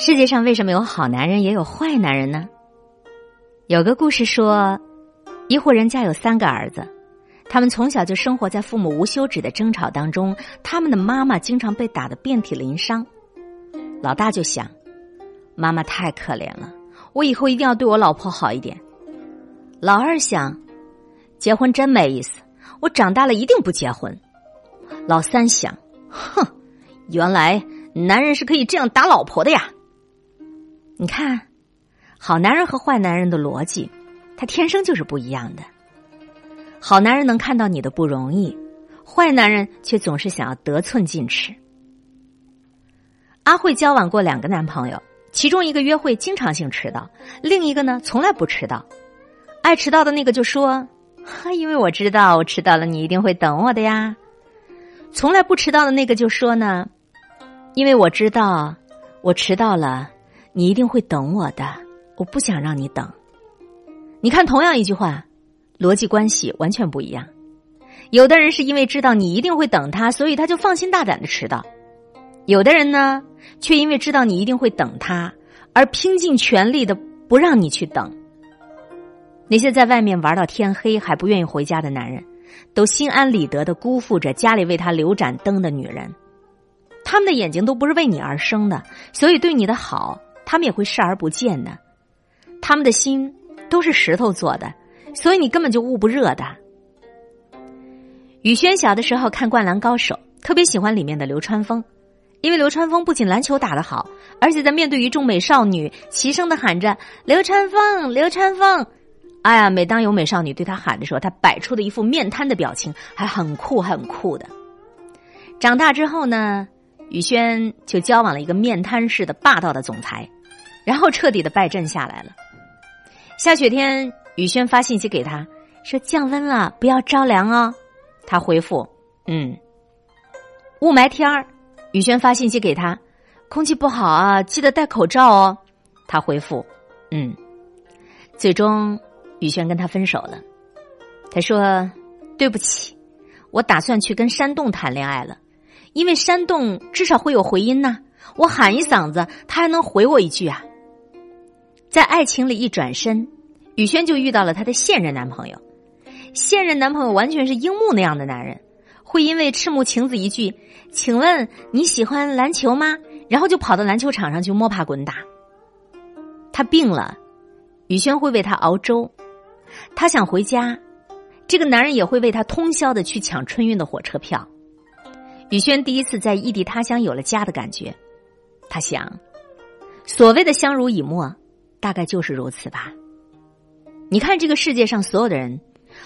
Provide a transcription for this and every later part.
世界上为什么有好男人也有坏男人呢？有个故事说，一户人家有三个儿子，他们从小就生活在父母无休止的争吵当中，他们的妈妈经常被打得遍体鳞伤。老大就想，妈妈太可怜了，我以后一定要对我老婆好一点。老二想，结婚真没意思，我长大了一定不结婚。老三想，哼，原来男人是可以这样打老婆的呀。你看，好男人和坏男人的逻辑，他天生就是不一样的。好男人能看到你的不容易，坏男人却总是想要得寸进尺。阿慧交往过两个男朋友，其中一个约会经常性迟到，另一个呢从来不迟到。爱迟到的那个就说：“因为我知道我迟到了，你一定会等我的呀。”从来不迟到的那个就说呢：“因为我知道我迟到了。”你一定会等我的，我不想让你等。你看，同样一句话，逻辑关系完全不一样。有的人是因为知道你一定会等他，所以他就放心大胆的迟到；有的人呢，却因为知道你一定会等他，而拼尽全力的不让你去等。那些在外面玩到天黑还不愿意回家的男人，都心安理得的辜负着家里为他留盏灯的女人。他们的眼睛都不是为你而生的，所以对你的好。他们也会视而不见的，他们的心都是石头做的，所以你根本就捂不热的。宇轩小的时候看《灌篮高手》，特别喜欢里面的流川枫，因为流川枫不仅篮球打得好，而且在面对一众美少女齐声的喊着“流川枫，流川枫”，哎呀，每当有美少女对他喊的时候，他摆出的一副面瘫的表情，还很酷很酷的。长大之后呢，宇轩就交往了一个面瘫式的霸道的总裁。然后彻底的败阵下来了。下雪天，宇轩发信息给他，说降温了，不要着凉哦。他回复：“嗯。”雾霾天儿，宇轩发信息给他，空气不好啊，记得戴口罩哦。他回复：“嗯。”最终，宇轩跟他分手了。他说：“对不起，我打算去跟山洞谈恋爱了，因为山洞至少会有回音呐，我喊一嗓子，他还能回我一句啊。”在爱情里一转身，宇轩就遇到了他的现任男朋友。现任男朋友完全是樱木那样的男人，会因为赤木晴子一句“请问你喜欢篮球吗”，然后就跑到篮球场上去摸爬滚打。他病了，宇轩会为他熬粥；他想回家，这个男人也会为他通宵的去抢春运的火车票。宇轩第一次在异地他乡有了家的感觉，他想，所谓的相濡以沫。大概就是如此吧。你看，这个世界上所有的人，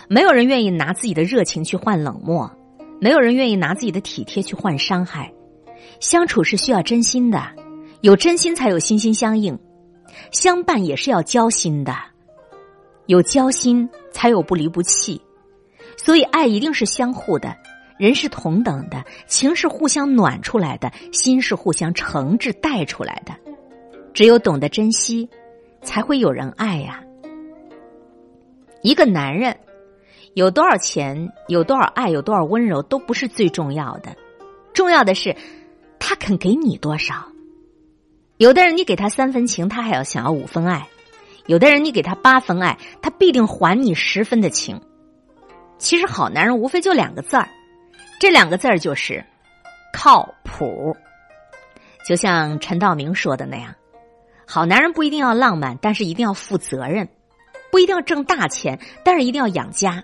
没有人愿意拿自己的热情去换冷漠，没有人愿意拿自己的体贴去换伤害。相处是需要真心的，有真心才有心心相印；相伴也是要交心的，有交心才有不离不弃。所以，爱一定是相互的，人是同等的，情是互相暖出来的，心是互相诚挚带出来的。只有懂得珍惜。才会有人爱呀！一个男人有多少钱、有多少爱、有多少温柔，都不是最重要的，重要的是他肯给你多少。有的人你给他三分情，他还要想要五分爱；有的人你给他八分爱，他必定还你十分的情。其实好男人无非就两个字儿，这两个字儿就是靠谱。就像陈道明说的那样。好男人不一定要浪漫，但是一定要负责任；不一定要挣大钱，但是一定要养家；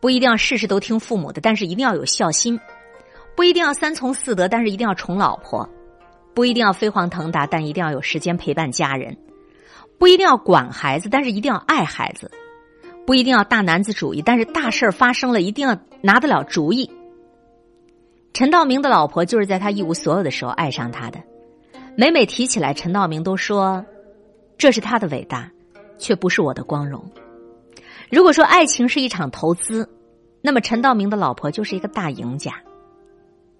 不一定要事事都听父母的，但是一定要有孝心；不一定要三从四德，但是一定要宠老婆；不一定要飞黄腾达，但一定要有时间陪伴家人；不一定要管孩子，但是一定要爱孩子；不一定要大男子主义，但是大事儿发生了一定要拿得了主意。陈道明的老婆就是在他一无所有的时候爱上他的。每每提起来，陈道明都说：“这是他的伟大，却不是我的光荣。”如果说爱情是一场投资，那么陈道明的老婆就是一个大赢家。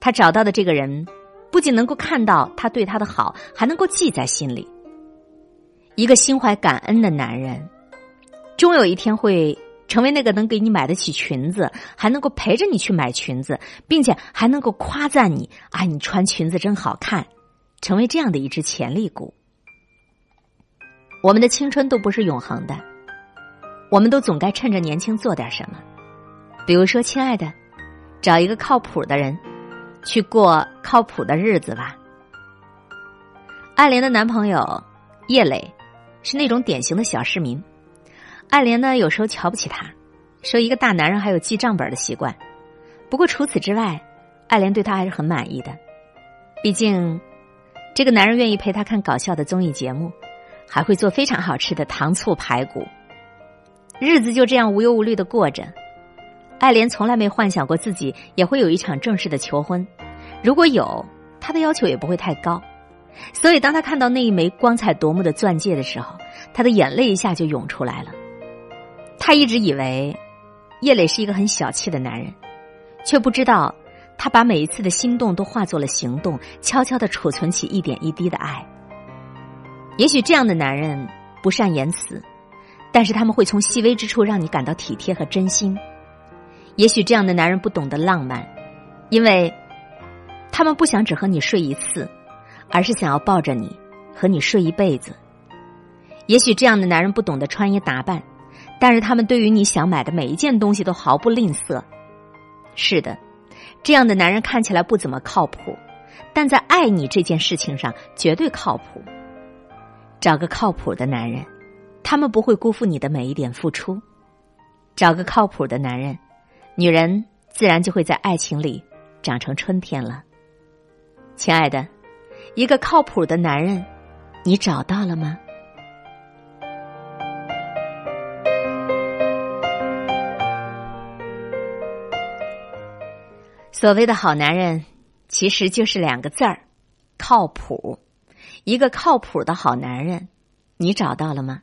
他找到的这个人，不仅能够看到他对他的好，还能够记在心里。一个心怀感恩的男人，终有一天会成为那个能给你买得起裙子，还能够陪着你去买裙子，并且还能够夸赞你：“啊，你穿裙子真好看。”成为这样的一只潜力股。我们的青春都不是永恒的，我们都总该趁着年轻做点什么。比如说，亲爱的，找一个靠谱的人，去过靠谱的日子吧。爱莲的男朋友叶磊是那种典型的小市民，爱莲呢有时候瞧不起他，说一个大男人还有记账本的习惯。不过除此之外，爱莲对他还是很满意的，毕竟这个男人愿意陪他看搞笑的综艺节目，还会做非常好吃的糖醋排骨。日子就这样无忧无虑的过着。爱莲从来没幻想过自己也会有一场正式的求婚，如果有，他的要求也不会太高。所以，当他看到那一枚光彩夺目的钻戒的时候，他的眼泪一下就涌出来了。他一直以为叶磊是一个很小气的男人，却不知道他把每一次的心动都化作了行动，悄悄的储存起一点一滴的爱。也许这样的男人不善言辞，但是他们会从细微之处让你感到体贴和真心。也许这样的男人不懂得浪漫，因为他们不想只和你睡一次。而是想要抱着你，和你睡一辈子。也许这样的男人不懂得穿衣打扮，但是他们对于你想买的每一件东西都毫不吝啬。是的，这样的男人看起来不怎么靠谱，但在爱你这件事情上绝对靠谱。找个靠谱的男人，他们不会辜负你的每一点付出。找个靠谱的男人，女人自然就会在爱情里长成春天了。亲爱的。一个靠谱的男人，你找到了吗？所谓的好男人，其实就是两个字儿：靠谱。一个靠谱的好男人，你找到了吗？